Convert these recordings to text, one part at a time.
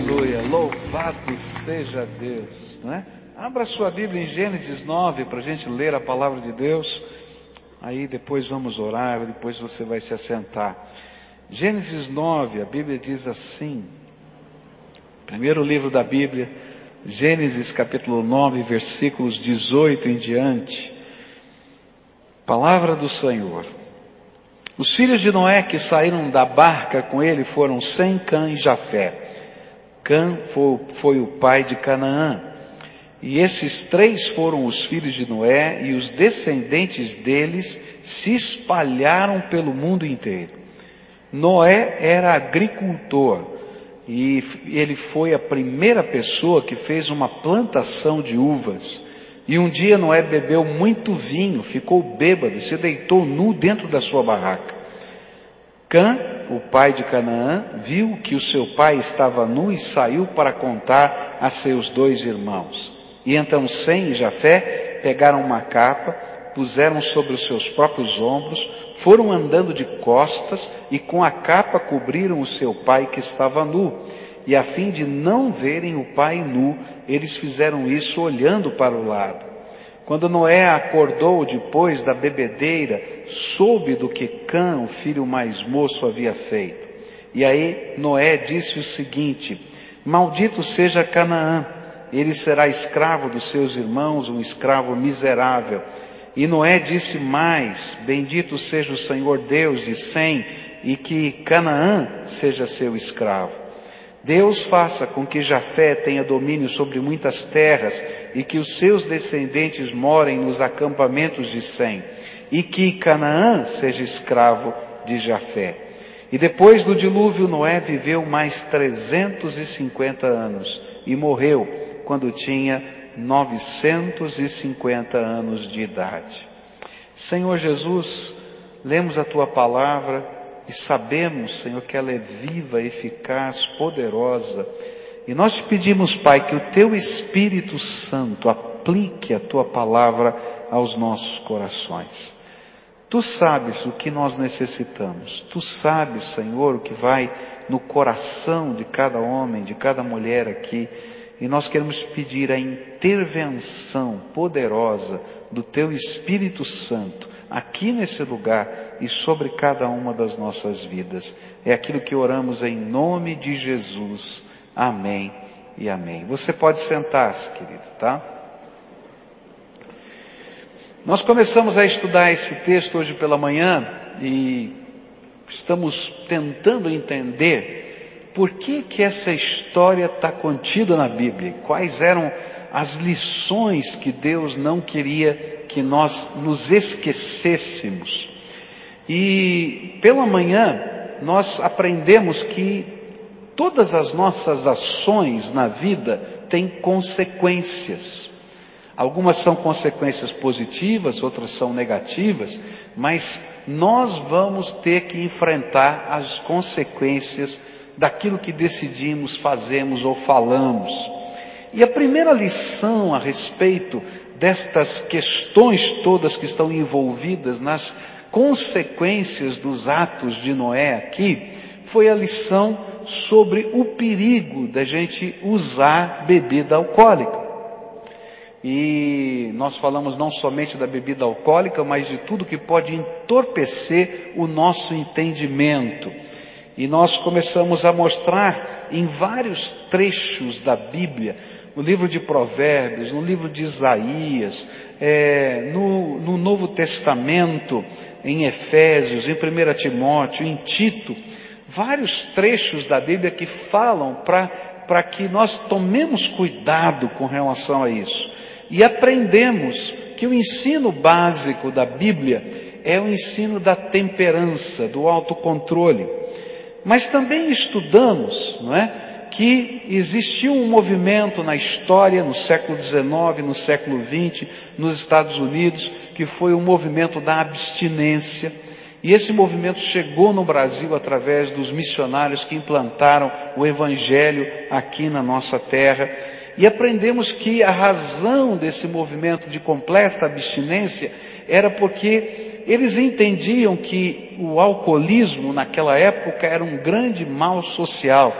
Aleluia, louvado seja Deus, não é? Abra sua Bíblia em Gênesis 9 para a gente ler a palavra de Deus. Aí depois vamos orar, depois você vai se assentar. Gênesis 9, a Bíblia diz assim, primeiro livro da Bíblia, Gênesis capítulo 9, versículos 18 em diante. Palavra do Senhor. Os filhos de Noé que saíram da barca com ele foram Sem, Cã e Jafé. Cã foi, foi o pai de Canaã. E esses três foram os filhos de Noé e os descendentes deles se espalharam pelo mundo inteiro. Noé era agricultor e ele foi a primeira pessoa que fez uma plantação de uvas. E um dia Noé bebeu muito vinho, ficou bêbado se deitou nu dentro da sua barraca. Cã, o pai de Canaã, viu que o seu pai estava nu e saiu para contar a seus dois irmãos. E então Sem e Jafé pegaram uma capa, puseram sobre os seus próprios ombros, foram andando de costas e com a capa cobriram o seu pai que estava nu. E a fim de não verem o pai nu, eles fizeram isso olhando para o lado. Quando Noé acordou depois da bebedeira, soube do que Cã, o filho mais moço, havia feito. E aí Noé disse o seguinte: Maldito seja Canaã, ele será escravo dos seus irmãos, um escravo miserável. E Noé disse mais: Bendito seja o Senhor Deus de Sem, e que Canaã seja seu escravo. Deus faça com que Jafé tenha domínio sobre muitas terras e que os seus descendentes morem nos acampamentos de Sem e que Canaã seja escravo de Jafé. E depois do dilúvio, Noé viveu mais 350 anos e morreu quando tinha 950 anos de idade. Senhor Jesus, lemos a tua palavra e sabemos, Senhor, que ela é viva, eficaz, poderosa. E nós te pedimos, Pai, que o teu Espírito Santo aplique a tua palavra aos nossos corações. Tu sabes o que nós necessitamos. Tu sabes, Senhor, o que vai no coração de cada homem, de cada mulher aqui. E nós queremos pedir a intervenção poderosa do Teu Espírito Santo aqui nesse lugar e sobre cada uma das nossas vidas. É aquilo que oramos em nome de Jesus. Amém e amém. Você pode sentar-se, querido, tá? Nós começamos a estudar esse texto hoje pela manhã e estamos tentando entender por que que essa história está contida na Bíblia, quais eram as lições que Deus não queria que nós nos esquecêssemos. E pela manhã nós aprendemos que todas as nossas ações na vida têm consequências. Algumas são consequências positivas, outras são negativas, mas nós vamos ter que enfrentar as consequências daquilo que decidimos, fazemos ou falamos. E a primeira lição a respeito destas questões todas que estão envolvidas nas consequências dos atos de Noé aqui, foi a lição sobre o perigo da gente usar bebida alcoólica. E nós falamos não somente da bebida alcoólica, mas de tudo que pode entorpecer o nosso entendimento. E nós começamos a mostrar em vários trechos da Bíblia no livro de Provérbios, no livro de Isaías, é, no, no Novo Testamento, em Efésios, em 1 Timóteo, em Tito, vários trechos da Bíblia que falam para que nós tomemos cuidado com relação a isso. E aprendemos que o ensino básico da Bíblia é o ensino da temperança, do autocontrole. Mas também estudamos, não é? Que existiu um movimento na história, no século XIX, no século XX, nos Estados Unidos, que foi o movimento da abstinência. E esse movimento chegou no Brasil através dos missionários que implantaram o Evangelho aqui na nossa terra. E aprendemos que a razão desse movimento de completa abstinência era porque eles entendiam que o alcoolismo naquela época era um grande mal social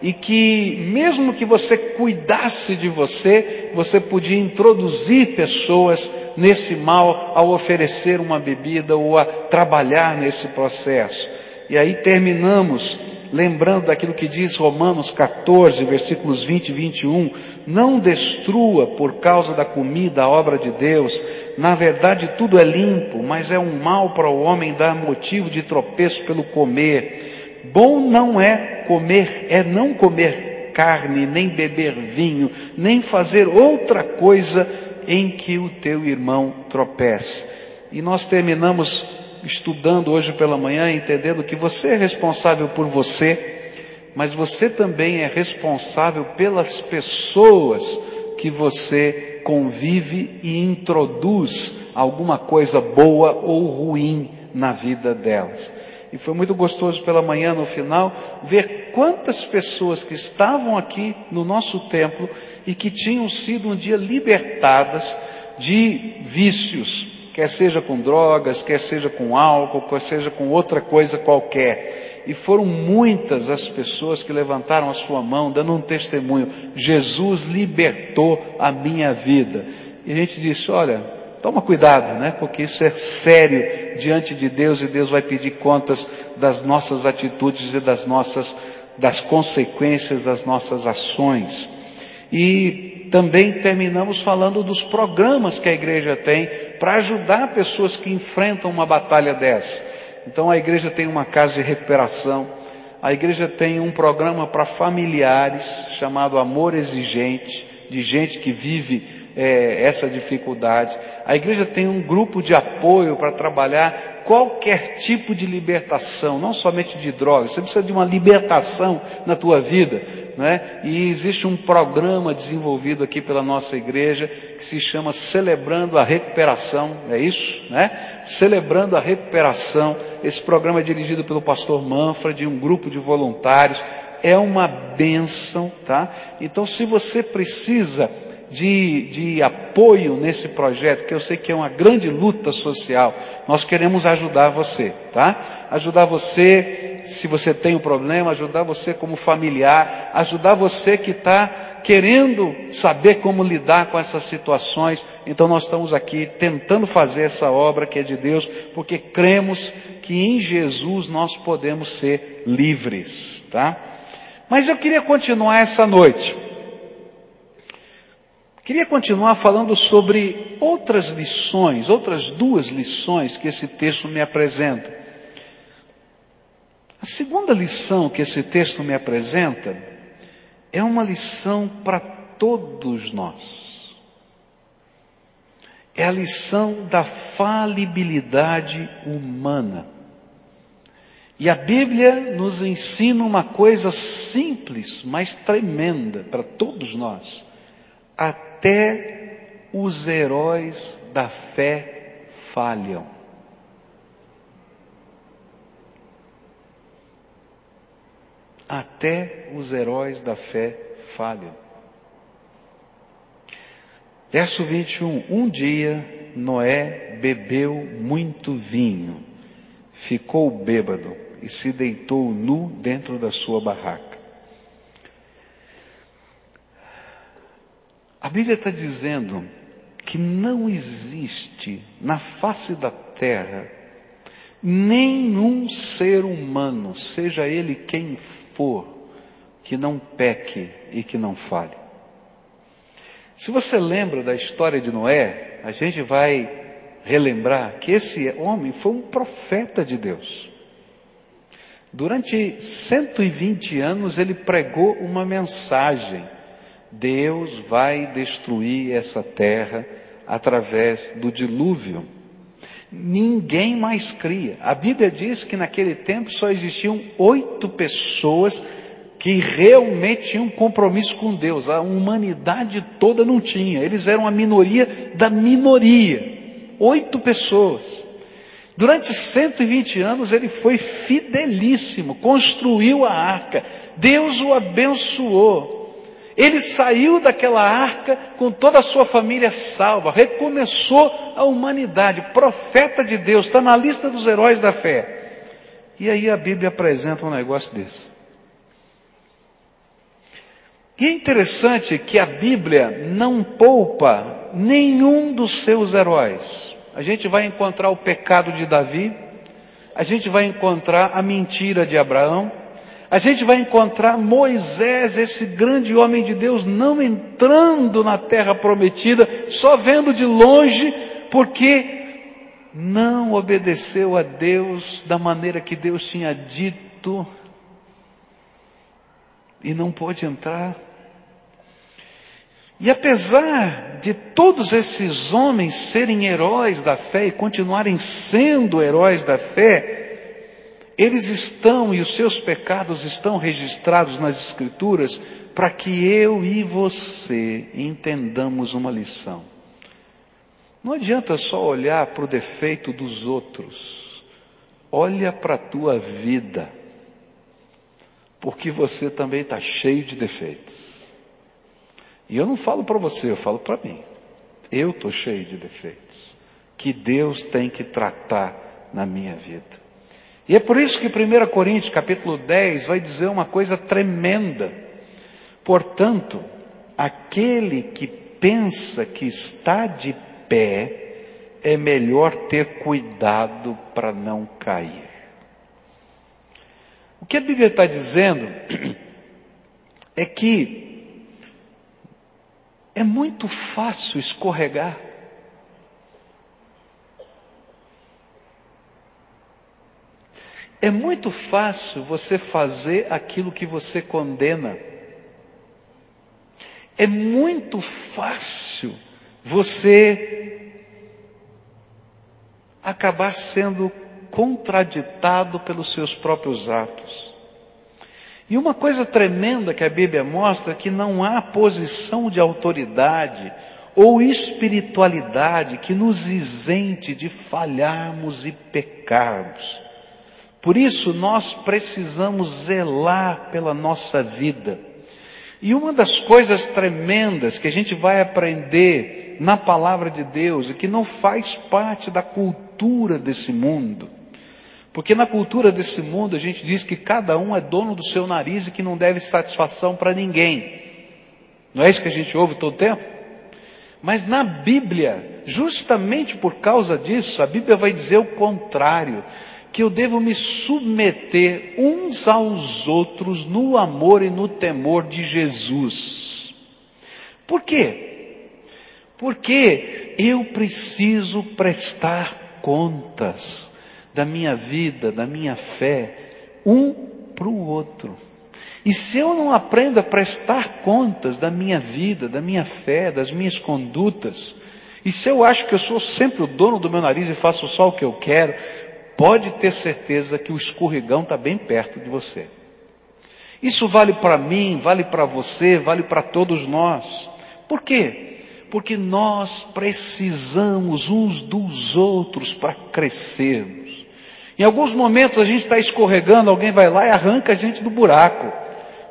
e que mesmo que você cuidasse de você, você podia introduzir pessoas nesse mal ao oferecer uma bebida ou a trabalhar nesse processo. E aí terminamos lembrando daquilo que diz Romanos 14, versículos 20 e 21, não destrua por causa da comida a obra de Deus, na verdade tudo é limpo, mas é um mal para o homem dar motivo de tropeço pelo comer. Bom não é comer, é não comer carne, nem beber vinho, nem fazer outra coisa em que o teu irmão tropece. E nós terminamos estudando hoje pela manhã, entendendo que você é responsável por você, mas você também é responsável pelas pessoas que você convive e introduz alguma coisa boa ou ruim na vida delas. E foi muito gostoso pela manhã, no final, ver quantas pessoas que estavam aqui no nosso templo e que tinham sido um dia libertadas de vícios, quer seja com drogas, quer seja com álcool, quer seja com outra coisa qualquer. E foram muitas as pessoas que levantaram a sua mão, dando um testemunho: Jesus libertou a minha vida. E a gente disse: olha, toma cuidado, né? Porque isso é sério diante de Deus e Deus vai pedir contas das nossas atitudes e das nossas, das consequências das nossas ações. E também terminamos falando dos programas que a igreja tem para ajudar pessoas que enfrentam uma batalha dessa. Então a igreja tem uma casa de recuperação, a igreja tem um programa para familiares chamado Amor Exigente, de gente que vive é, essa dificuldade. A igreja tem um grupo de apoio para trabalhar qualquer tipo de libertação, não somente de drogas. Você precisa de uma libertação na tua vida, né? E existe um programa desenvolvido aqui pela nossa igreja que se chama Celebrando a Recuperação, é isso, né? Celebrando a Recuperação. Esse programa é dirigido pelo pastor Manfred, um grupo de voluntários. É uma bênção, tá? Então, se você precisa de, de apoio nesse projeto, que eu sei que é uma grande luta social, nós queremos ajudar você, tá? Ajudar você, se você tem um problema, ajudar você como familiar, ajudar você que está querendo saber como lidar com essas situações. Então nós estamos aqui tentando fazer essa obra que é de Deus, porque cremos que em Jesus nós podemos ser livres, tá? Mas eu queria continuar essa noite Queria continuar falando sobre outras lições, outras duas lições que esse texto me apresenta. A segunda lição que esse texto me apresenta é uma lição para todos nós. É a lição da falibilidade humana. E a Bíblia nos ensina uma coisa simples, mas tremenda para todos nós. Até os heróis da fé falham. Até os heróis da fé falham. Verso 21. Um dia Noé bebeu muito vinho, ficou bêbado e se deitou nu dentro da sua barraca. A Bíblia está dizendo que não existe na face da terra nenhum ser humano, seja ele quem for, que não peque e que não fale. Se você lembra da história de Noé, a gente vai relembrar que esse homem foi um profeta de Deus. Durante 120 anos ele pregou uma mensagem Deus vai destruir essa terra através do dilúvio. Ninguém mais cria. A Bíblia diz que naquele tempo só existiam oito pessoas que realmente tinham um compromisso com Deus. A humanidade toda não tinha. Eles eram a minoria da minoria. Oito pessoas. Durante 120 anos ele foi fidelíssimo, construiu a arca. Deus o abençoou. Ele saiu daquela arca com toda a sua família salva, recomeçou a humanidade, profeta de Deus, está na lista dos heróis da fé. E aí a Bíblia apresenta um negócio desse. E é interessante que a Bíblia não poupa nenhum dos seus heróis. A gente vai encontrar o pecado de Davi, a gente vai encontrar a mentira de Abraão, a gente vai encontrar Moisés, esse grande homem de Deus, não entrando na terra prometida, só vendo de longe, porque não obedeceu a Deus da maneira que Deus tinha dito e não pôde entrar. E apesar de todos esses homens serem heróis da fé e continuarem sendo heróis da fé, eles estão e os seus pecados estão registrados nas Escrituras para que eu e você entendamos uma lição. Não adianta só olhar para o defeito dos outros, olha para a tua vida, porque você também está cheio de defeitos. E eu não falo para você, eu falo para mim. Eu estou cheio de defeitos que Deus tem que tratar na minha vida. E é por isso que 1 Coríntios capítulo 10 vai dizer uma coisa tremenda. Portanto, aquele que pensa que está de pé, é melhor ter cuidado para não cair. O que a Bíblia está dizendo é que é muito fácil escorregar. É muito fácil você fazer aquilo que você condena. É muito fácil você acabar sendo contraditado pelos seus próprios atos. E uma coisa tremenda que a Bíblia mostra é que não há posição de autoridade ou espiritualidade que nos isente de falharmos e pecarmos. Por isso nós precisamos zelar pela nossa vida. E uma das coisas tremendas que a gente vai aprender na palavra de Deus e que não faz parte da cultura desse mundo, porque na cultura desse mundo a gente diz que cada um é dono do seu nariz e que não deve satisfação para ninguém. Não é isso que a gente ouve todo tempo? Mas na Bíblia, justamente por causa disso, a Bíblia vai dizer o contrário que eu devo me submeter uns aos outros no amor e no temor de Jesus. Por quê? Porque eu preciso prestar contas da minha vida, da minha fé, um para o outro. E se eu não aprendo a prestar contas da minha vida, da minha fé, das minhas condutas, e se eu acho que eu sou sempre o dono do meu nariz e faço só o que eu quero, pode ter certeza que o escorregão está bem perto de você. Isso vale para mim, vale para você, vale para todos nós. Por quê? Porque nós precisamos uns dos outros para crescermos. Em alguns momentos a gente está escorregando, alguém vai lá e arranca a gente do buraco.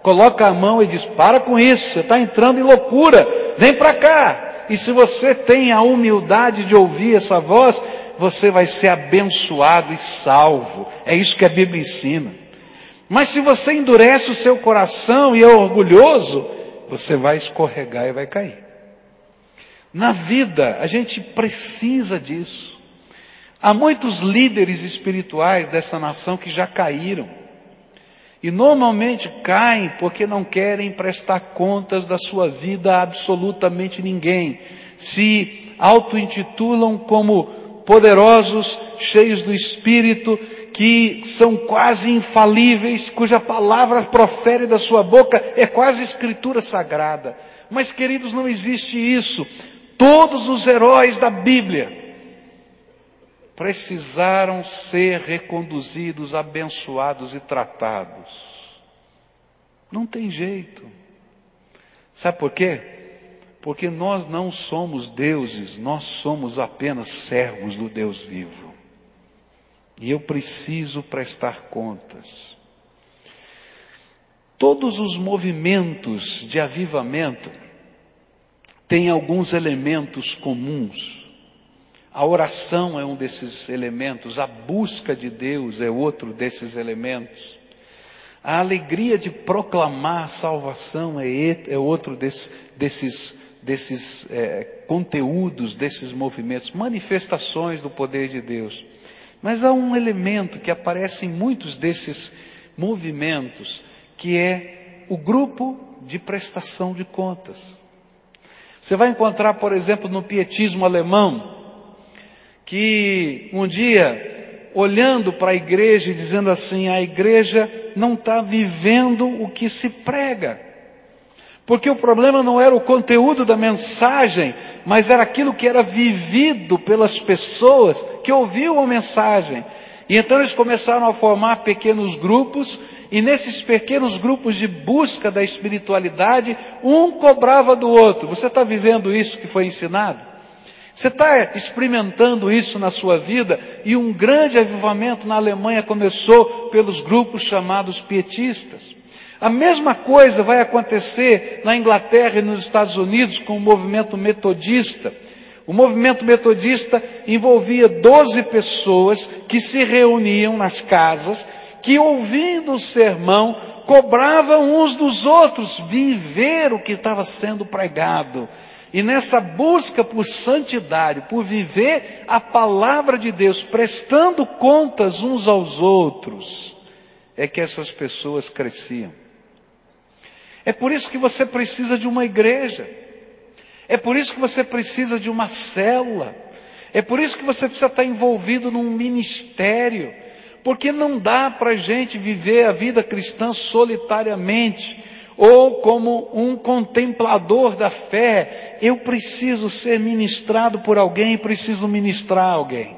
Coloca a mão e diz: para com isso, você está entrando em loucura, vem para cá. E se você tem a humildade de ouvir essa voz, você vai ser abençoado e salvo. É isso que a Bíblia ensina. Mas se você endurece o seu coração e é orgulhoso, você vai escorregar e vai cair. Na vida, a gente precisa disso. Há muitos líderes espirituais dessa nação que já caíram. E normalmente caem porque não querem prestar contas da sua vida a absolutamente ninguém. Se auto-intitulam como poderosos, cheios do Espírito, que são quase infalíveis, cuja palavra profere da sua boca é quase escritura sagrada. Mas queridos, não existe isso. Todos os heróis da Bíblia precisaram ser reconduzidos, abençoados e tratados. Não tem jeito. Sabe por quê? Porque nós não somos deuses, nós somos apenas servos do Deus vivo. E eu preciso prestar contas. Todos os movimentos de avivamento têm alguns elementos comuns. A oração é um desses elementos, a busca de Deus é outro desses elementos. A alegria de proclamar a salvação é, é outro desse, desses, desses é, conteúdos, desses movimentos, manifestações do poder de Deus. Mas há um elemento que aparece em muitos desses movimentos, que é o grupo de prestação de contas. Você vai encontrar, por exemplo, no pietismo alemão, que um dia olhando para a igreja e dizendo assim: a igreja não está vivendo o que se prega. Porque o problema não era o conteúdo da mensagem, mas era aquilo que era vivido pelas pessoas que ouviam a mensagem. E então eles começaram a formar pequenos grupos, e nesses pequenos grupos de busca da espiritualidade, um cobrava do outro. Você está vivendo isso que foi ensinado? Você está experimentando isso na sua vida e um grande avivamento na Alemanha começou pelos grupos chamados pietistas. A mesma coisa vai acontecer na Inglaterra e nos Estados Unidos com o movimento metodista. O movimento metodista envolvia 12 pessoas que se reuniam nas casas, que ouvindo o sermão, cobravam uns dos outros viver o que estava sendo pregado. E nessa busca por santidade, por viver a palavra de Deus, prestando contas uns aos outros, é que essas pessoas cresciam. É por isso que você precisa de uma igreja. É por isso que você precisa de uma célula. É por isso que você precisa estar envolvido num ministério. Porque não dá para a gente viver a vida cristã solitariamente ou como um contemplador da fé, eu preciso ser ministrado por alguém, preciso ministrar alguém.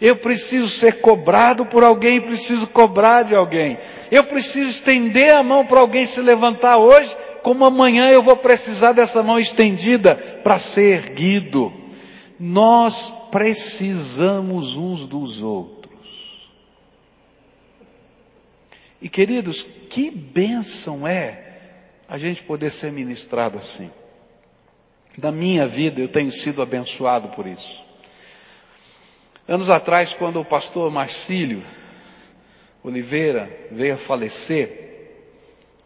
Eu preciso ser cobrado por alguém, preciso cobrar de alguém. Eu preciso estender a mão para alguém se levantar hoje, como amanhã eu vou precisar dessa mão estendida para ser erguido. Nós precisamos uns dos outros. E queridos, que bênção é a gente poder ser ministrado assim. Da minha vida eu tenho sido abençoado por isso. Anos atrás, quando o pastor Marcílio Oliveira veio a falecer,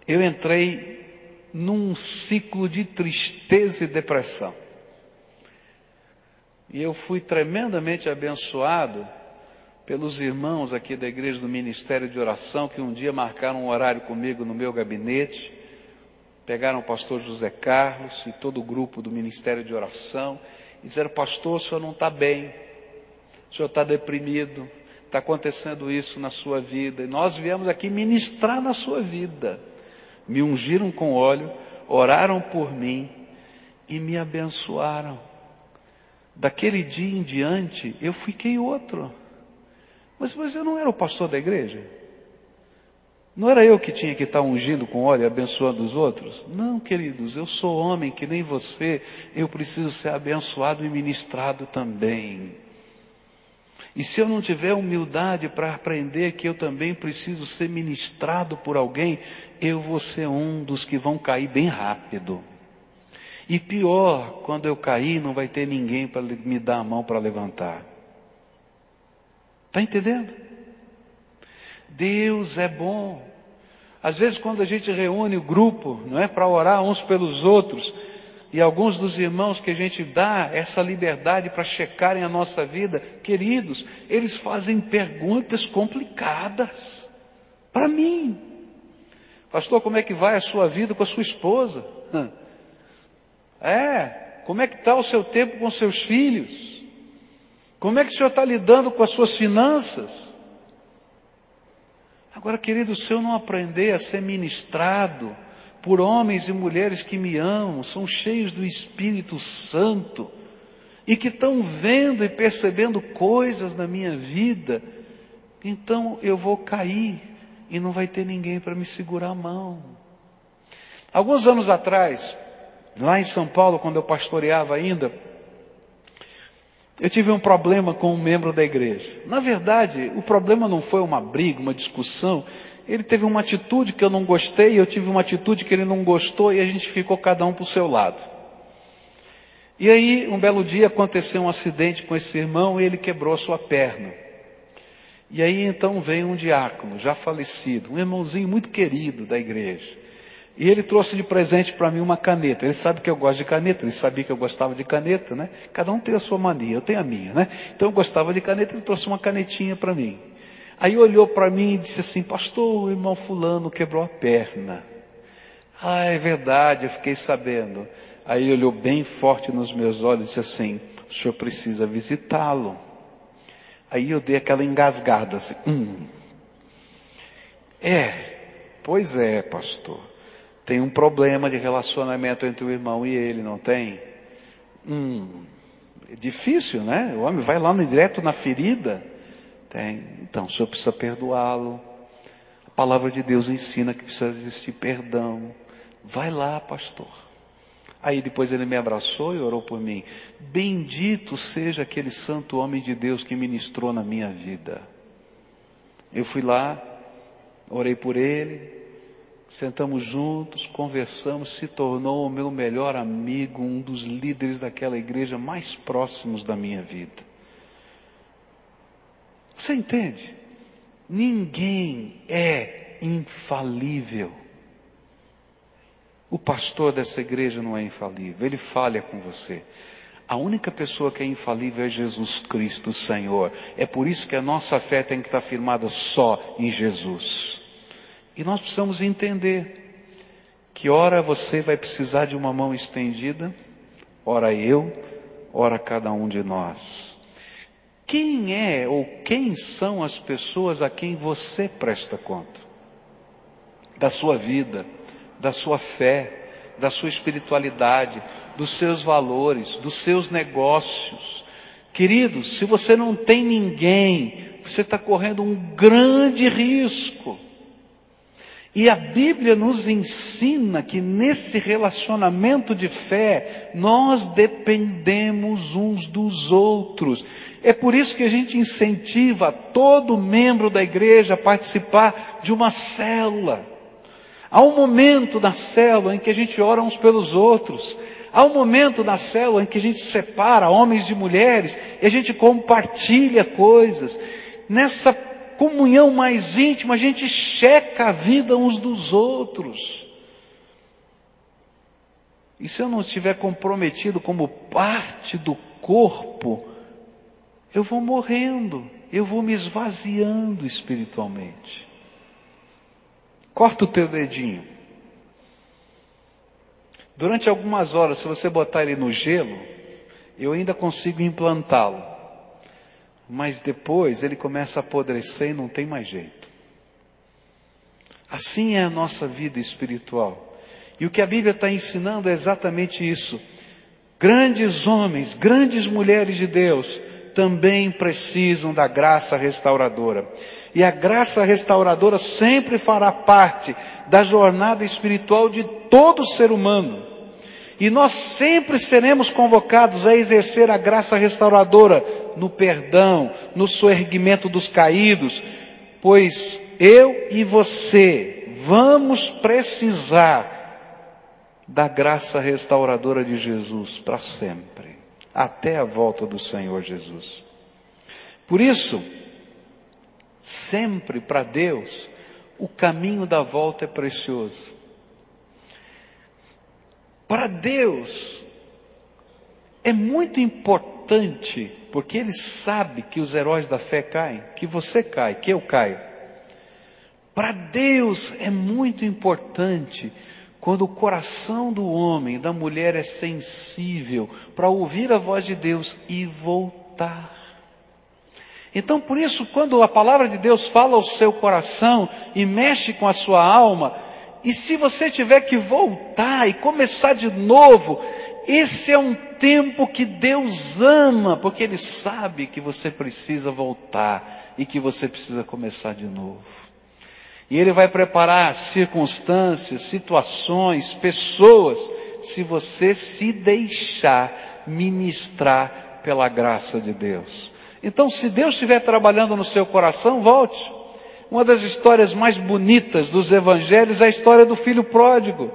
eu entrei num ciclo de tristeza e depressão. E eu fui tremendamente abençoado pelos irmãos aqui da igreja do Ministério de Oração que um dia marcaram um horário comigo no meu gabinete pegaram o pastor José Carlos e todo o grupo do Ministério de Oração e disseram, pastor, o senhor não está bem, o senhor está deprimido, está acontecendo isso na sua vida, e nós viemos aqui ministrar na sua vida. Me ungiram com óleo, oraram por mim e me abençoaram. Daquele dia em diante, eu fiquei outro. Mas, mas eu não era o pastor da igreja? Não era eu que tinha que estar ungindo com óleo e abençoando os outros? Não, queridos, eu sou homem que nem você, eu preciso ser abençoado e ministrado também. E se eu não tiver humildade para aprender que eu também preciso ser ministrado por alguém, eu vou ser um dos que vão cair bem rápido. E pior, quando eu cair, não vai ter ninguém para me dar a mão para levantar. Está entendendo? Deus é bom. Às vezes quando a gente reúne o grupo, não é para orar uns pelos outros, e alguns dos irmãos que a gente dá essa liberdade para checarem a nossa vida, queridos, eles fazem perguntas complicadas para mim. Pastor, como é que vai a sua vida com a sua esposa? É, como é que está o seu tempo com seus filhos? Como é que o senhor está lidando com as suas finanças? Agora, querido, se eu não aprender a ser ministrado por homens e mulheres que me amam, são cheios do Espírito Santo e que estão vendo e percebendo coisas na minha vida, então eu vou cair e não vai ter ninguém para me segurar a mão. Alguns anos atrás, lá em São Paulo, quando eu pastoreava ainda, eu tive um problema com um membro da igreja. Na verdade, o problema não foi uma briga, uma discussão. Ele teve uma atitude que eu não gostei, eu tive uma atitude que ele não gostou e a gente ficou cada um para o seu lado. E aí, um belo dia aconteceu um acidente com esse irmão e ele quebrou a sua perna. E aí então vem um diácono, já falecido, um irmãozinho muito querido da igreja. E ele trouxe de presente para mim uma caneta. Ele sabe que eu gosto de caneta, ele sabia que eu gostava de caneta, né? Cada um tem a sua mania, eu tenho a minha, né? Então eu gostava de caneta, ele trouxe uma canetinha para mim. Aí olhou para mim e disse assim, pastor, o irmão fulano quebrou a perna. Ah, é verdade, eu fiquei sabendo. Aí ele olhou bem forte nos meus olhos e disse assim, o senhor precisa visitá-lo. Aí eu dei aquela engasgada assim, hum. É, pois é, pastor. Tem um problema de relacionamento entre o irmão e ele, não tem? Hum, é difícil, né? O homem vai lá no direto na ferida. Tem. Então, o senhor precisa perdoá-lo. A palavra de Deus ensina que precisa existir perdão. Vai lá, pastor. Aí depois ele me abraçou e orou por mim. Bendito seja aquele santo homem de Deus que ministrou na minha vida. Eu fui lá, orei por ele, sentamos juntos, conversamos, se tornou o meu melhor amigo, um dos líderes daquela igreja mais próximos da minha vida. Você entende? Ninguém é infalível. O pastor dessa igreja não é infalível, ele falha com você. A única pessoa que é infalível é Jesus Cristo, Senhor. É por isso que a nossa fé tem que estar firmada só em Jesus. E nós precisamos entender que ora você vai precisar de uma mão estendida, ora eu, ora cada um de nós. Quem é ou quem são as pessoas a quem você presta conta? Da sua vida da sua fé, da sua espiritualidade, dos seus valores, dos seus negócios. Queridos, se você não tem ninguém, você está correndo um grande risco. E a Bíblia nos ensina que nesse relacionamento de fé, nós dependemos uns dos outros. É por isso que a gente incentiva todo membro da igreja a participar de uma célula. Há um momento na célula em que a gente ora uns pelos outros. Há um momento na célula em que a gente separa homens de mulheres e a gente compartilha coisas. Nessa comunhão mais íntima, a gente checa a vida uns dos outros. E se eu não estiver comprometido como parte do corpo, eu vou morrendo, eu vou me esvaziando espiritualmente. Corta o teu dedinho. Durante algumas horas, se você botar ele no gelo, eu ainda consigo implantá-lo. Mas depois ele começa a apodrecer e não tem mais jeito. Assim é a nossa vida espiritual. E o que a Bíblia está ensinando é exatamente isso. Grandes homens, grandes mulheres de Deus também precisam da graça restauradora. E a graça restauradora sempre fará parte da jornada espiritual de todo ser humano. E nós sempre seremos convocados a exercer a graça restauradora no perdão, no soerguimento dos caídos, pois eu e você vamos precisar da graça restauradora de Jesus para sempre, até a volta do Senhor Jesus. Por isso, Sempre para Deus, o caminho da volta é precioso. Para Deus, é muito importante, porque Ele sabe que os heróis da fé caem, que você cai, que eu caio. Para Deus é muito importante quando o coração do homem, da mulher é sensível para ouvir a voz de Deus e voltar. Então, por isso, quando a palavra de Deus fala ao seu coração e mexe com a sua alma, e se você tiver que voltar e começar de novo, esse é um tempo que Deus ama, porque Ele sabe que você precisa voltar e que você precisa começar de novo. E Ele vai preparar circunstâncias, situações, pessoas, se você se deixar ministrar pela graça de Deus. Então, se Deus estiver trabalhando no seu coração, volte. Uma das histórias mais bonitas dos evangelhos é a história do filho pródigo.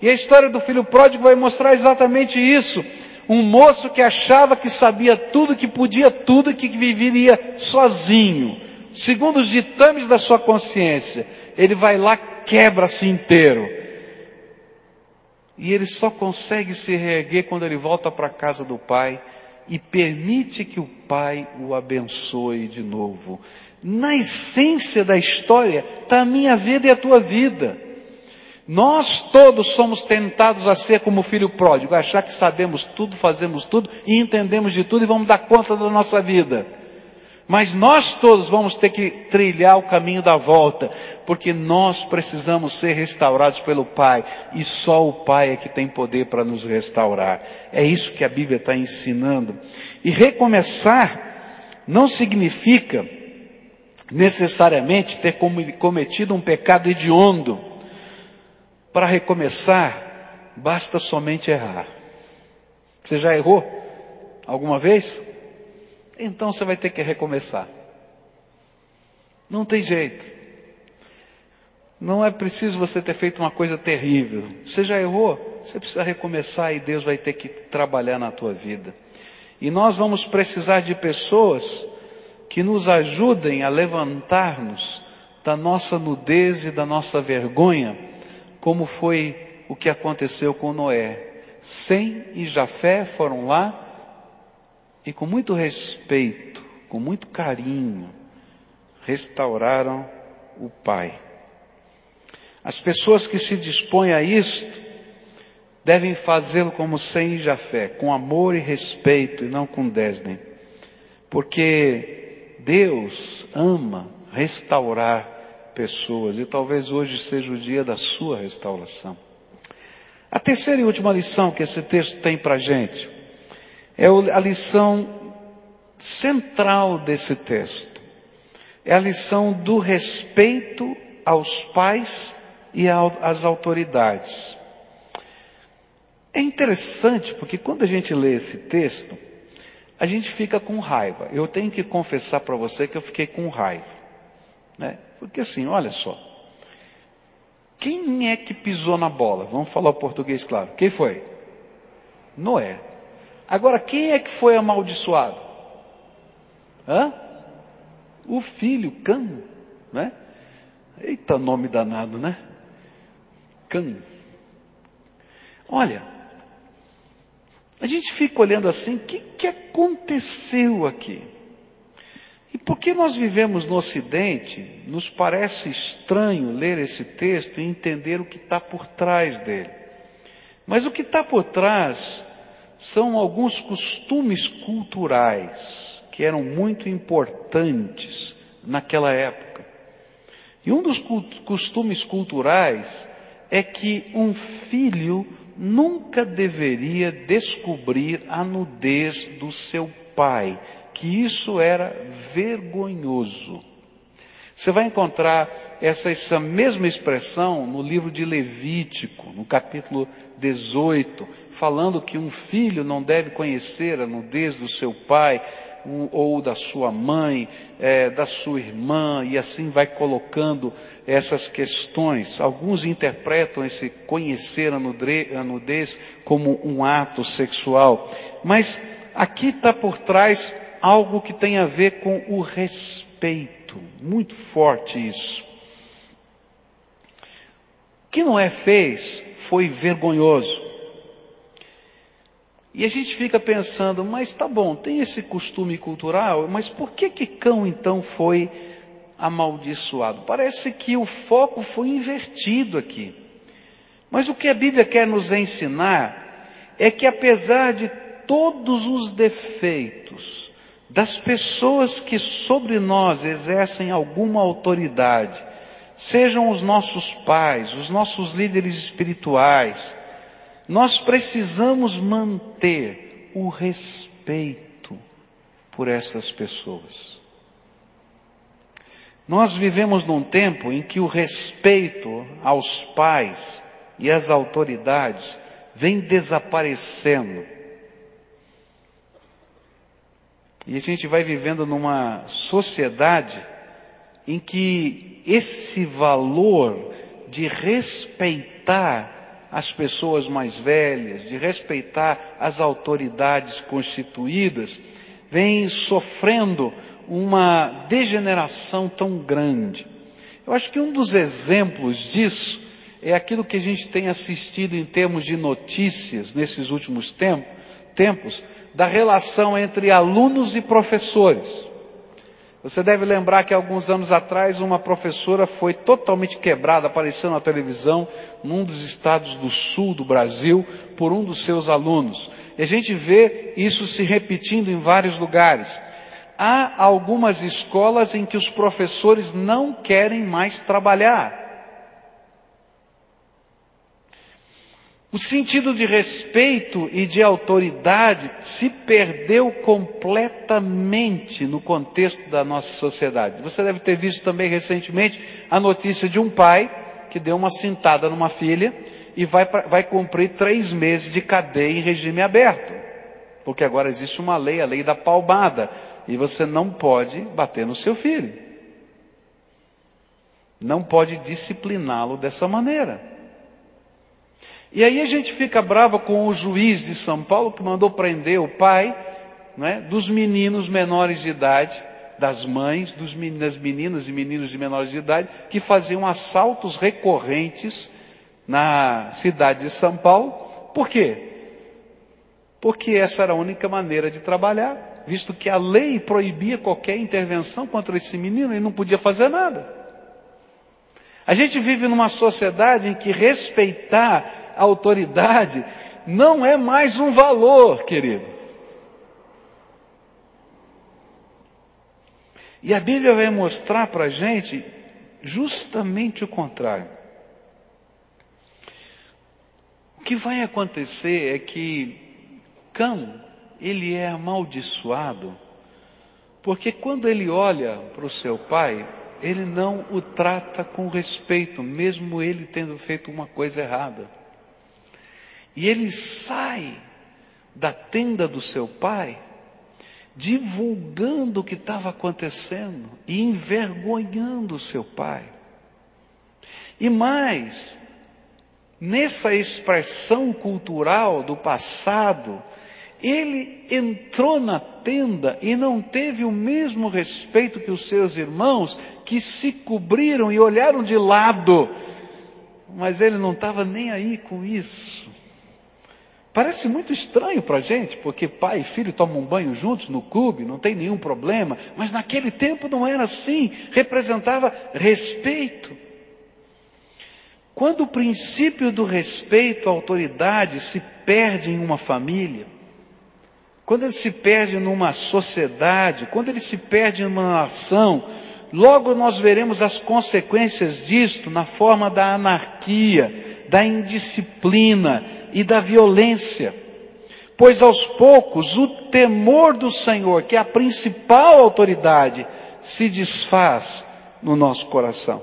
E a história do filho pródigo vai mostrar exatamente isso. Um moço que achava que sabia tudo, que podia tudo, que viveria sozinho. segundo os ditames da sua consciência, ele vai lá, quebra-se inteiro. E ele só consegue se reerguer quando ele volta para a casa do pai e permite que o pai o abençoe de novo. Na essência da história está a minha vida e a tua vida. Nós todos somos tentados a ser como o filho pródigo, achar que sabemos tudo, fazemos tudo e entendemos de tudo e vamos dar conta da nossa vida. Mas nós todos vamos ter que trilhar o caminho da volta, porque nós precisamos ser restaurados pelo Pai, e só o Pai é que tem poder para nos restaurar. É isso que a Bíblia está ensinando. E recomeçar não significa necessariamente ter cometido um pecado hediondo. Para recomeçar, basta somente errar. Você já errou alguma vez? então você vai ter que recomeçar. Não tem jeito. Não é preciso você ter feito uma coisa terrível. Você já errou, você precisa recomeçar e Deus vai ter que trabalhar na tua vida. E nós vamos precisar de pessoas que nos ajudem a levantar-nos da nossa nudez e da nossa vergonha, como foi o que aconteceu com Noé. Sem e Jafé foram lá e com muito respeito, com muito carinho, restauraram o Pai. As pessoas que se dispõem a isto devem fazê-lo como sem Jafé, com amor e respeito e não com desdém. Porque Deus ama restaurar pessoas e talvez hoje seja o dia da sua restauração. A terceira e última lição que esse texto tem para gente é a lição central desse texto. É a lição do respeito aos pais e às autoridades. É interessante porque quando a gente lê esse texto, a gente fica com raiva. Eu tenho que confessar para você que eu fiquei com raiva. Né? Porque assim, olha só. Quem é que pisou na bola? Vamos falar o português claro. Quem foi? Noé. Agora, quem é que foi amaldiçoado? Hã? O filho, Cam, né? Eita nome danado, né? Cam. Olha, a gente fica olhando assim, o que, que aconteceu aqui? E porque nós vivemos no Ocidente, nos parece estranho ler esse texto e entender o que está por trás dele. Mas o que está por trás são alguns costumes culturais que eram muito importantes naquela época. E um dos costumes culturais é que um filho nunca deveria descobrir a nudez do seu pai, que isso era vergonhoso. Você vai encontrar essa, essa mesma expressão no livro de Levítico, no capítulo 18, falando que um filho não deve conhecer a nudez do seu pai ou da sua mãe, é, da sua irmã, e assim vai colocando essas questões. Alguns interpretam esse conhecer a nudez como um ato sexual, mas aqui está por trás algo que tem a ver com o respeito, muito forte isso. O que Noé fez foi vergonhoso. E a gente fica pensando, mas tá bom, tem esse costume cultural, mas por que que cão então foi amaldiçoado? Parece que o foco foi invertido aqui. Mas o que a Bíblia quer nos ensinar é que apesar de todos os defeitos das pessoas que sobre nós exercem alguma autoridade, sejam os nossos pais, os nossos líderes espirituais, nós precisamos manter o respeito por essas pessoas. Nós vivemos num tempo em que o respeito aos pais e às autoridades vem desaparecendo. E a gente vai vivendo numa sociedade em que esse valor de respeitar as pessoas mais velhas, de respeitar as autoridades constituídas, vem sofrendo uma degeneração tão grande. Eu acho que um dos exemplos disso é aquilo que a gente tem assistido em termos de notícias nesses últimos tempos, da relação entre alunos e professores. Você deve lembrar que alguns anos atrás uma professora foi totalmente quebrada, apareceu na televisão, num dos estados do sul do Brasil, por um dos seus alunos. E a gente vê isso se repetindo em vários lugares. Há algumas escolas em que os professores não querem mais trabalhar. O sentido de respeito e de autoridade se perdeu completamente no contexto da nossa sociedade. Você deve ter visto também recentemente a notícia de um pai que deu uma cintada numa filha e vai, vai cumprir três meses de cadeia em regime aberto. Porque agora existe uma lei, a lei da palmada, e você não pode bater no seu filho. Não pode discipliná-lo dessa maneira. E aí a gente fica bravo com o juiz de São Paulo que mandou prender o pai né, dos meninos menores de idade, das mães dos, das meninas e meninos de menores de idade, que faziam assaltos recorrentes na cidade de São Paulo. Por quê? Porque essa era a única maneira de trabalhar, visto que a lei proibia qualquer intervenção contra esse menino e não podia fazer nada. A gente vive numa sociedade em que respeitar a autoridade não é mais um valor, querido. E a Bíblia vai mostrar para a gente justamente o contrário. O que vai acontecer é que Cão, ele é amaldiçoado, porque quando ele olha para o seu pai, ele não o trata com respeito, mesmo ele tendo feito uma coisa errada. E ele sai da tenda do seu pai, divulgando o que estava acontecendo e envergonhando o seu pai. E mais, nessa expressão cultural do passado, ele entrou na tenda e não teve o mesmo respeito que os seus irmãos que se cobriram e olharam de lado, mas ele não estava nem aí com isso. Parece muito estranho para a gente, porque pai e filho tomam banho juntos no clube, não tem nenhum problema, mas naquele tempo não era assim, representava respeito. Quando o princípio do respeito à autoridade se perde em uma família, quando ele se perde numa sociedade, quando ele se perde em uma nação, logo nós veremos as consequências disto na forma da anarquia, da indisciplina, e da violência. Pois aos poucos o temor do Senhor, que é a principal autoridade, se desfaz no nosso coração.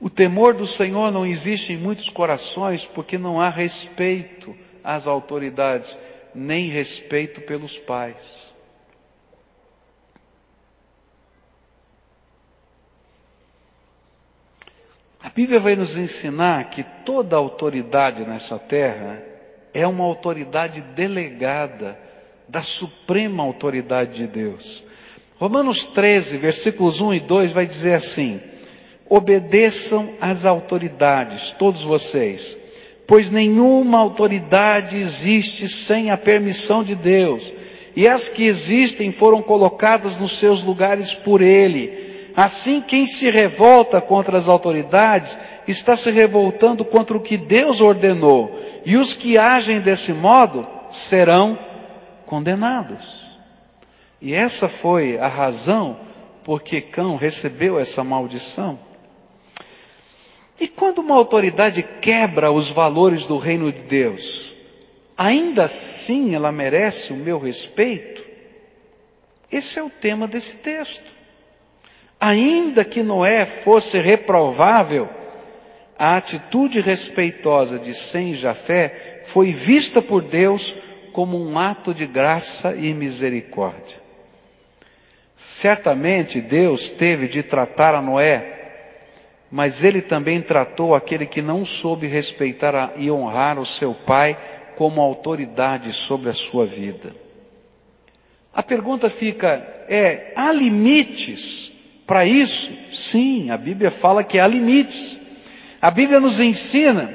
O temor do Senhor não existe em muitos corações porque não há respeito às autoridades, nem respeito pelos pais. A Bíblia vai nos ensinar que toda autoridade nessa terra é uma autoridade delegada da suprema autoridade de Deus. Romanos 13, versículos 1 e 2 vai dizer assim: Obedeçam às autoridades, todos vocês, pois nenhuma autoridade existe sem a permissão de Deus, e as que existem foram colocadas nos seus lugares por Ele. Assim, quem se revolta contra as autoridades está se revoltando contra o que Deus ordenou, e os que agem desse modo serão condenados. E essa foi a razão por que Cão recebeu essa maldição. E quando uma autoridade quebra os valores do reino de Deus, ainda assim ela merece o meu respeito? Esse é o tema desse texto. Ainda que Noé fosse reprovável, a atitude respeitosa de Sem e Jafé foi vista por Deus como um ato de graça e misericórdia. Certamente Deus teve de tratar a Noé, mas ele também tratou aquele que não soube respeitar e honrar o seu pai como autoridade sobre a sua vida. A pergunta fica: é, há limites para isso? Sim, a Bíblia fala que há limites. A Bíblia nos ensina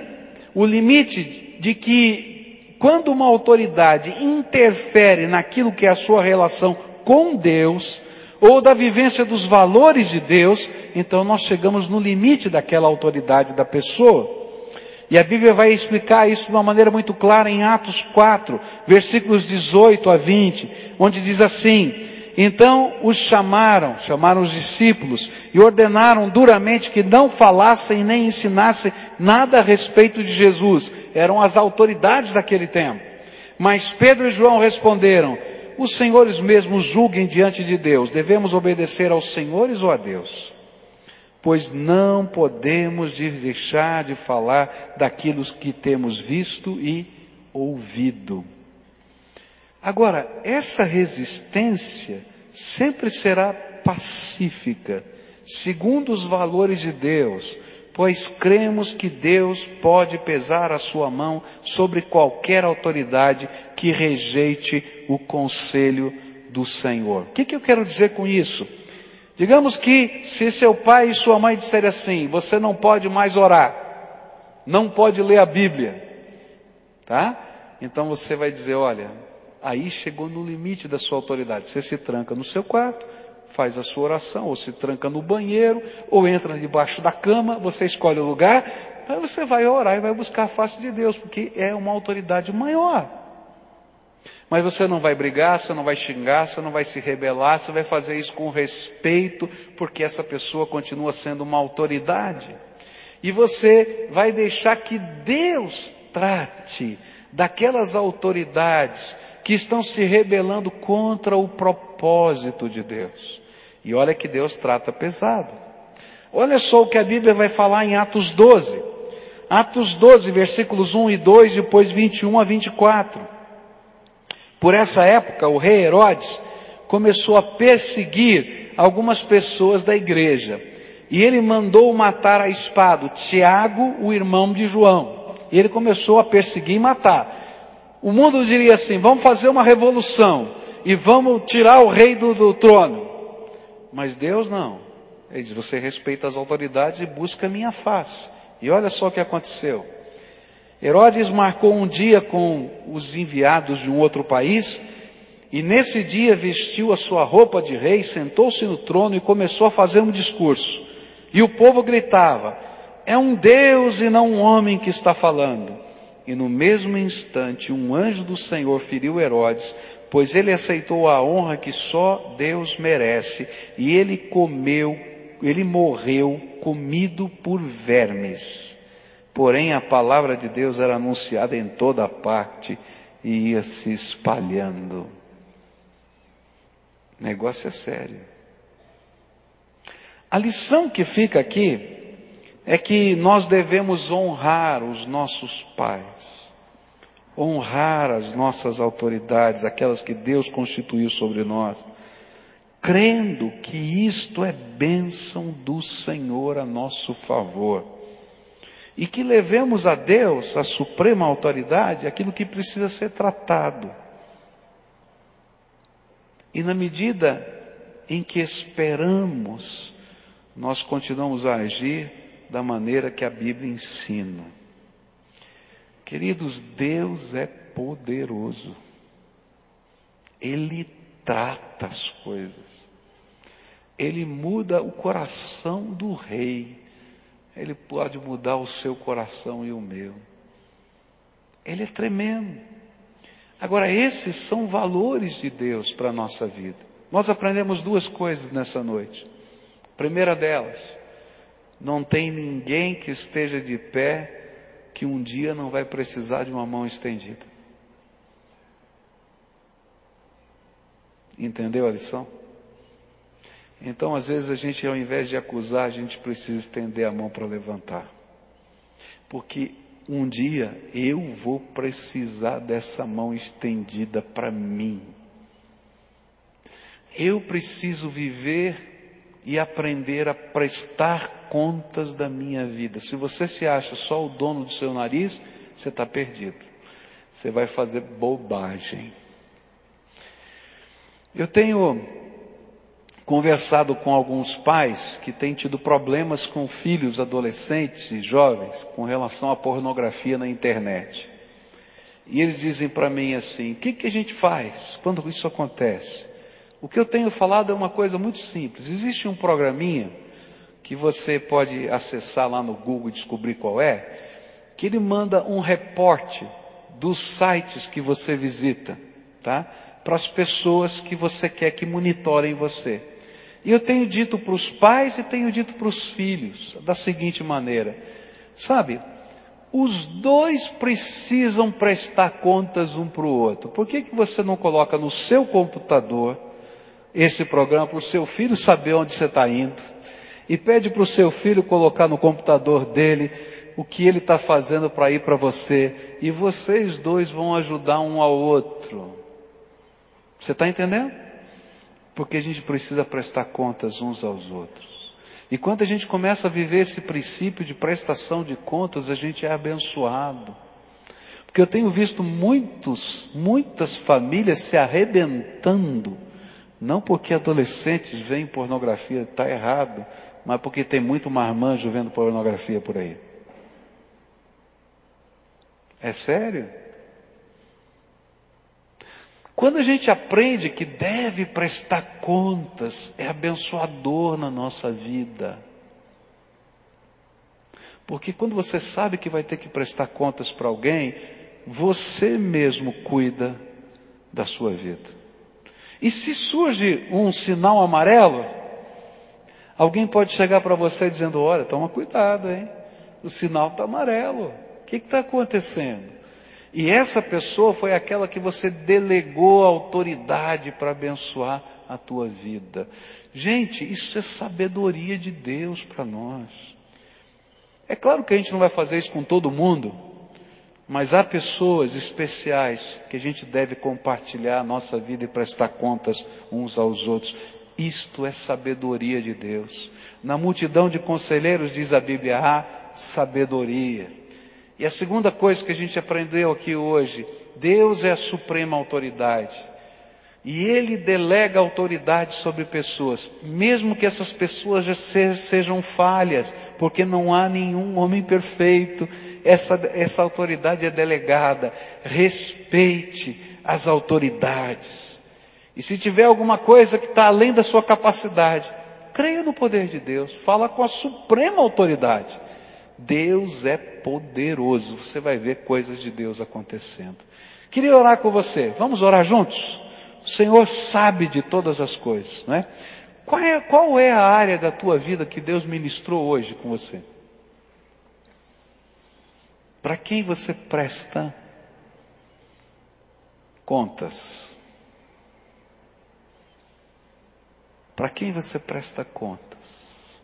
o limite de que quando uma autoridade interfere naquilo que é a sua relação com Deus, ou da vivência dos valores de Deus, então nós chegamos no limite daquela autoridade da pessoa. E a Bíblia vai explicar isso de uma maneira muito clara em Atos 4, versículos 18 a 20, onde diz assim: Então os chamaram, chamaram os discípulos, e ordenaram duramente que não falassem nem ensinassem nada a respeito de Jesus. Eram as autoridades daquele tempo. Mas Pedro e João responderam: Os senhores mesmos julguem diante de Deus, devemos obedecer aos senhores ou a Deus? pois não podemos deixar de falar daquilo que temos visto e ouvido. Agora, essa resistência sempre será pacífica, segundo os valores de Deus, pois cremos que Deus pode pesar a sua mão sobre qualquer autoridade que rejeite o conselho do Senhor. O que, que eu quero dizer com isso? Digamos que se seu pai e sua mãe disserem assim, você não pode mais orar, não pode ler a Bíblia, tá? Então você vai dizer, olha, aí chegou no limite da sua autoridade. Você se tranca no seu quarto, faz a sua oração, ou se tranca no banheiro, ou entra debaixo da cama, você escolhe o lugar, aí você vai orar e vai buscar a face de Deus, porque é uma autoridade maior. Mas você não vai brigar, você não vai xingar, você não vai se rebelar, você vai fazer isso com respeito, porque essa pessoa continua sendo uma autoridade. E você vai deixar que Deus trate daquelas autoridades que estão se rebelando contra o propósito de Deus. E olha que Deus trata pesado. Olha só o que a Bíblia vai falar em Atos 12. Atos 12, versículos 1 e 2, depois 21 a 24. Por essa época, o rei Herodes começou a perseguir algumas pessoas da igreja. E ele mandou matar a espada Tiago, o irmão de João. E ele começou a perseguir e matar. O mundo diria assim: vamos fazer uma revolução e vamos tirar o rei do, do trono. Mas Deus não. Ele diz: você respeita as autoridades e busca a minha face. E olha só o que aconteceu. Herodes marcou um dia com os enviados de um outro país, e nesse dia vestiu a sua roupa de rei, sentou-se no trono e começou a fazer um discurso. E o povo gritava: É um Deus e não um homem que está falando. E no mesmo instante, um anjo do Senhor feriu Herodes, pois ele aceitou a honra que só Deus merece, e ele comeu, ele morreu comido por vermes. Porém, a palavra de Deus era anunciada em toda parte e ia se espalhando. O negócio é sério. A lição que fica aqui é que nós devemos honrar os nossos pais, honrar as nossas autoridades, aquelas que Deus constituiu sobre nós, crendo que isto é bênção do Senhor a nosso favor e que levemos a Deus, a suprema autoridade, aquilo que precisa ser tratado. E na medida em que esperamos, nós continuamos a agir da maneira que a Bíblia ensina. Queridos, Deus é poderoso. Ele trata as coisas. Ele muda o coração do rei ele pode mudar o seu coração e o meu. Ele é tremendo. Agora, esses são valores de Deus para a nossa vida. Nós aprendemos duas coisas nessa noite. A primeira delas, não tem ninguém que esteja de pé que um dia não vai precisar de uma mão estendida. Entendeu a lição? Então, às vezes, a gente, ao invés de acusar, a gente precisa estender a mão para levantar. Porque um dia eu vou precisar dessa mão estendida para mim. Eu preciso viver e aprender a prestar contas da minha vida. Se você se acha só o dono do seu nariz, você está perdido. Você vai fazer bobagem. Eu tenho conversado com alguns pais que têm tido problemas com filhos adolescentes e jovens com relação à pornografia na internet. E eles dizem para mim assim: o que, que a gente faz quando isso acontece? O que eu tenho falado é uma coisa muito simples. Existe um programinha que você pode acessar lá no Google e descobrir qual é, que ele manda um reporte dos sites que você visita, tá? Para as pessoas que você quer que monitorem você. E eu tenho dito para os pais e tenho dito para os filhos da seguinte maneira: sabe, os dois precisam prestar contas um para o outro. Por que, que você não coloca no seu computador esse programa para o seu filho saber onde você está indo? E pede para o seu filho colocar no computador dele o que ele está fazendo para ir para você. E vocês dois vão ajudar um ao outro. Você está entendendo? Porque a gente precisa prestar contas uns aos outros. E quando a gente começa a viver esse princípio de prestação de contas, a gente é abençoado. Porque eu tenho visto muitos, muitas famílias se arrebentando, não porque adolescentes veem pornografia, está errado, mas porque tem muito marmanjo vendo pornografia por aí. É sério? Quando a gente aprende que deve prestar contas, é abençoador na nossa vida. Porque quando você sabe que vai ter que prestar contas para alguém, você mesmo cuida da sua vida. E se surge um sinal amarelo, alguém pode chegar para você dizendo: Olha, toma cuidado, hein? O sinal está amarelo. O que está acontecendo? E essa pessoa foi aquela que você delegou a autoridade para abençoar a tua vida. Gente, isso é sabedoria de Deus para nós. É claro que a gente não vai fazer isso com todo mundo, mas há pessoas especiais que a gente deve compartilhar a nossa vida e prestar contas uns aos outros. Isto é sabedoria de Deus. Na multidão de conselheiros, diz a Bíblia, há sabedoria. E a segunda coisa que a gente aprendeu aqui hoje, Deus é a suprema autoridade. E Ele delega autoridade sobre pessoas, mesmo que essas pessoas já sejam falhas, porque não há nenhum homem perfeito. Essa, essa autoridade é delegada. Respeite as autoridades. E se tiver alguma coisa que está além da sua capacidade, creia no poder de Deus. Fala com a suprema autoridade. Deus é poderoso. Você vai ver coisas de Deus acontecendo. Queria orar com você. Vamos orar juntos? O Senhor sabe de todas as coisas, não é? Qual é, qual é a área da tua vida que Deus ministrou hoje com você? Para quem você presta contas? Para quem você presta contas?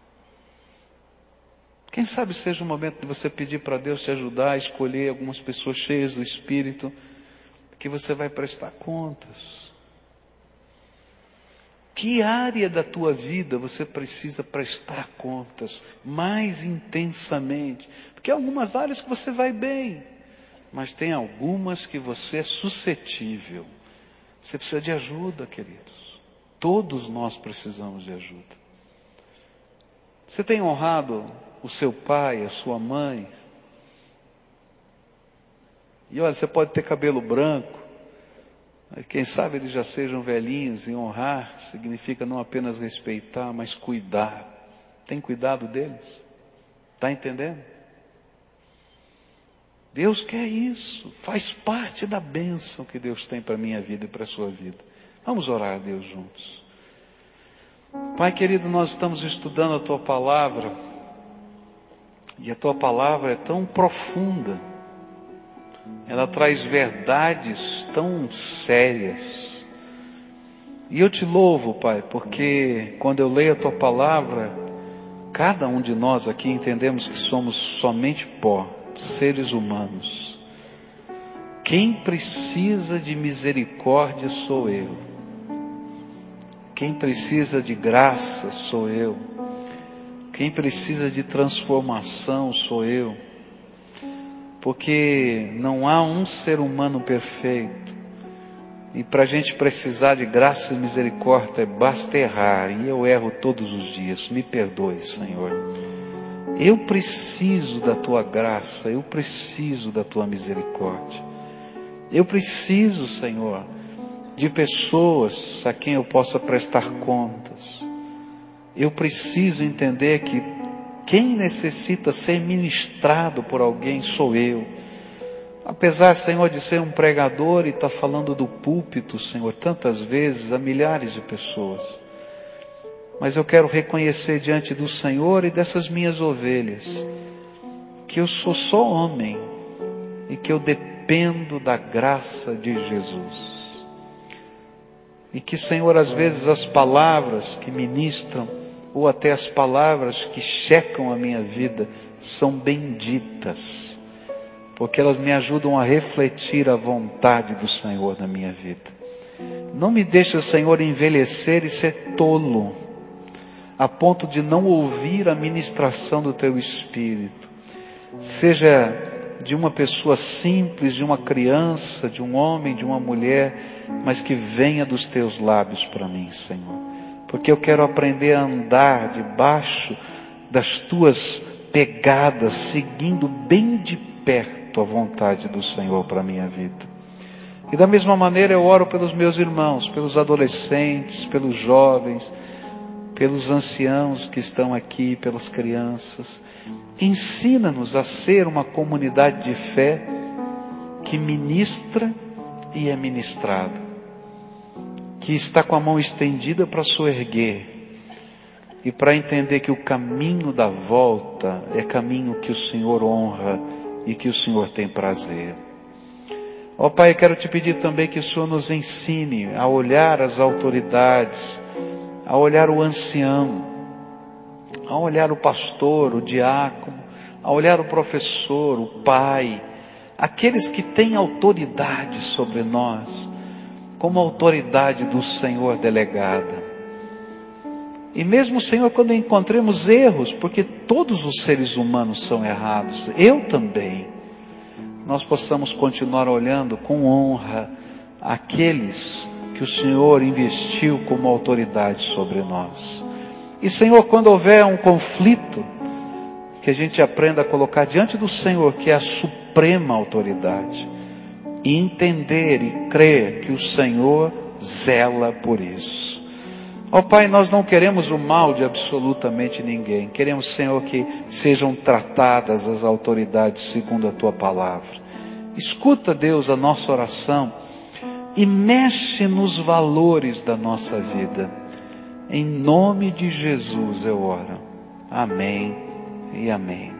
Quem sabe seja o momento de você pedir para Deus te ajudar a escolher algumas pessoas cheias do Espírito, que você vai prestar contas. Que área da tua vida você precisa prestar contas mais intensamente? Porque algumas áreas que você vai bem, mas tem algumas que você é suscetível. Você precisa de ajuda, queridos. Todos nós precisamos de ajuda. Você tem honrado o seu pai, a sua mãe. E olha, você pode ter cabelo branco, quem sabe eles já sejam velhinhos e honrar significa não apenas respeitar, mas cuidar. Tem cuidado deles? Está entendendo? Deus quer isso, faz parte da bênção que Deus tem para a minha vida e para a sua vida. Vamos orar a Deus juntos. Pai querido, nós estamos estudando a tua palavra. E a tua palavra é tão profunda, ela traz verdades tão sérias. E eu te louvo, Pai, porque quando eu leio a tua palavra, cada um de nós aqui entendemos que somos somente pó, seres humanos. Quem precisa de misericórdia sou eu. Quem precisa de graça sou eu. Quem precisa de transformação sou eu. Porque não há um ser humano perfeito. E para a gente precisar de graça e misericórdia, basta errar, e eu erro todos os dias. Me perdoe, Senhor. Eu preciso da tua graça, eu preciso da tua misericórdia. Eu preciso, Senhor, de pessoas a quem eu possa prestar contas. Eu preciso entender que quem necessita ser ministrado por alguém sou eu. Apesar, Senhor, de ser um pregador e estar tá falando do púlpito, Senhor, tantas vezes a milhares de pessoas. Mas eu quero reconhecer diante do Senhor e dessas minhas ovelhas que eu sou só homem e que eu dependo da graça de Jesus. E que, Senhor, às vezes as palavras que ministram ou até as palavras que checam a minha vida são benditas porque elas me ajudam a refletir a vontade do Senhor na minha vida. Não me deixa, Senhor, envelhecer e ser tolo, a ponto de não ouvir a ministração do Teu Espírito. Seja de uma pessoa simples, de uma criança, de um homem, de uma mulher, mas que venha dos Teus lábios para mim, Senhor. Porque eu quero aprender a andar debaixo das Tuas pegadas, seguindo bem de perto a vontade do Senhor para a minha vida. E da mesma maneira eu oro pelos meus irmãos, pelos adolescentes, pelos jovens, pelos anciãos que estão aqui, pelas crianças. Ensina-nos a ser uma comunidade de fé que ministra e é ministrada, que está com a mão estendida para soerguer e para entender que o caminho da volta é caminho que o Senhor honra e que o Senhor tem prazer. Ó oh, Pai, quero te pedir também que o Senhor nos ensine a olhar as autoridades, a olhar o ancião, a olhar o pastor, o diácono, a olhar o professor, o pai, aqueles que têm autoridade sobre nós, como autoridade do Senhor delegada. E mesmo, Senhor, quando encontremos erros, porque todos os seres humanos são errados, eu também, nós possamos continuar olhando com honra aqueles que o Senhor investiu como autoridade sobre nós. E, Senhor, quando houver um conflito, que a gente aprenda a colocar diante do Senhor, que é a suprema autoridade, e entender e crer que o Senhor zela por isso. Ó oh, Pai, nós não queremos o mal de absolutamente ninguém. Queremos, Senhor, que sejam tratadas as autoridades segundo a tua palavra. Escuta, Deus, a nossa oração e mexe nos valores da nossa vida. Em nome de Jesus eu oro. Amém e amém.